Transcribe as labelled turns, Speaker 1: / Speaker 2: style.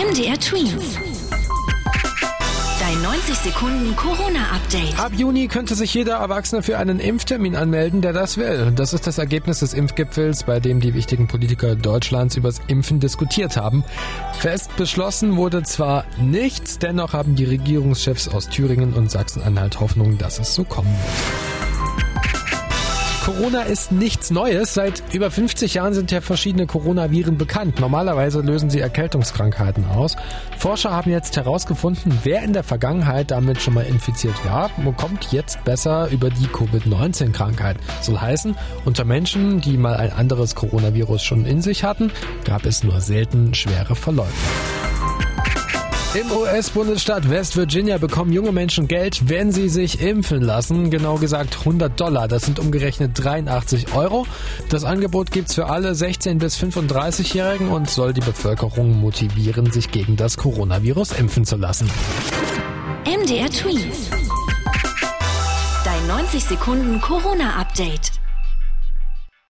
Speaker 1: MDR Twins. Dein 90 Sekunden Corona-Update.
Speaker 2: Ab Juni könnte sich jeder Erwachsene für einen Impftermin anmelden, der das will. Das ist das Ergebnis des Impfgipfels, bei dem die wichtigen Politiker Deutschlands übers Impfen diskutiert haben. Fest beschlossen wurde zwar nichts, dennoch haben die Regierungschefs aus Thüringen und Sachsen-Anhalt Hoffnung, dass es so kommen wird. Corona ist nichts Neues. Seit über 50 Jahren sind ja verschiedene Coronaviren bekannt. Normalerweise lösen sie Erkältungskrankheiten aus. Forscher haben jetzt herausgefunden, wer in der Vergangenheit damit schon mal infiziert war, kommt jetzt besser über die Covid-19-Krankheit. Soll heißen, unter Menschen, die mal ein anderes Coronavirus schon in sich hatten, gab es nur selten schwere Verläufe. Im US-Bundesstaat West Virginia bekommen junge Menschen Geld, wenn sie sich impfen lassen. Genau gesagt 100 Dollar. Das sind umgerechnet 83 Euro. Das Angebot gibt's für alle 16- bis 35-Jährigen und soll die Bevölkerung motivieren, sich gegen das Coronavirus impfen zu lassen.
Speaker 1: MDR Tweets. Dein 90 Sekunden Corona-Update.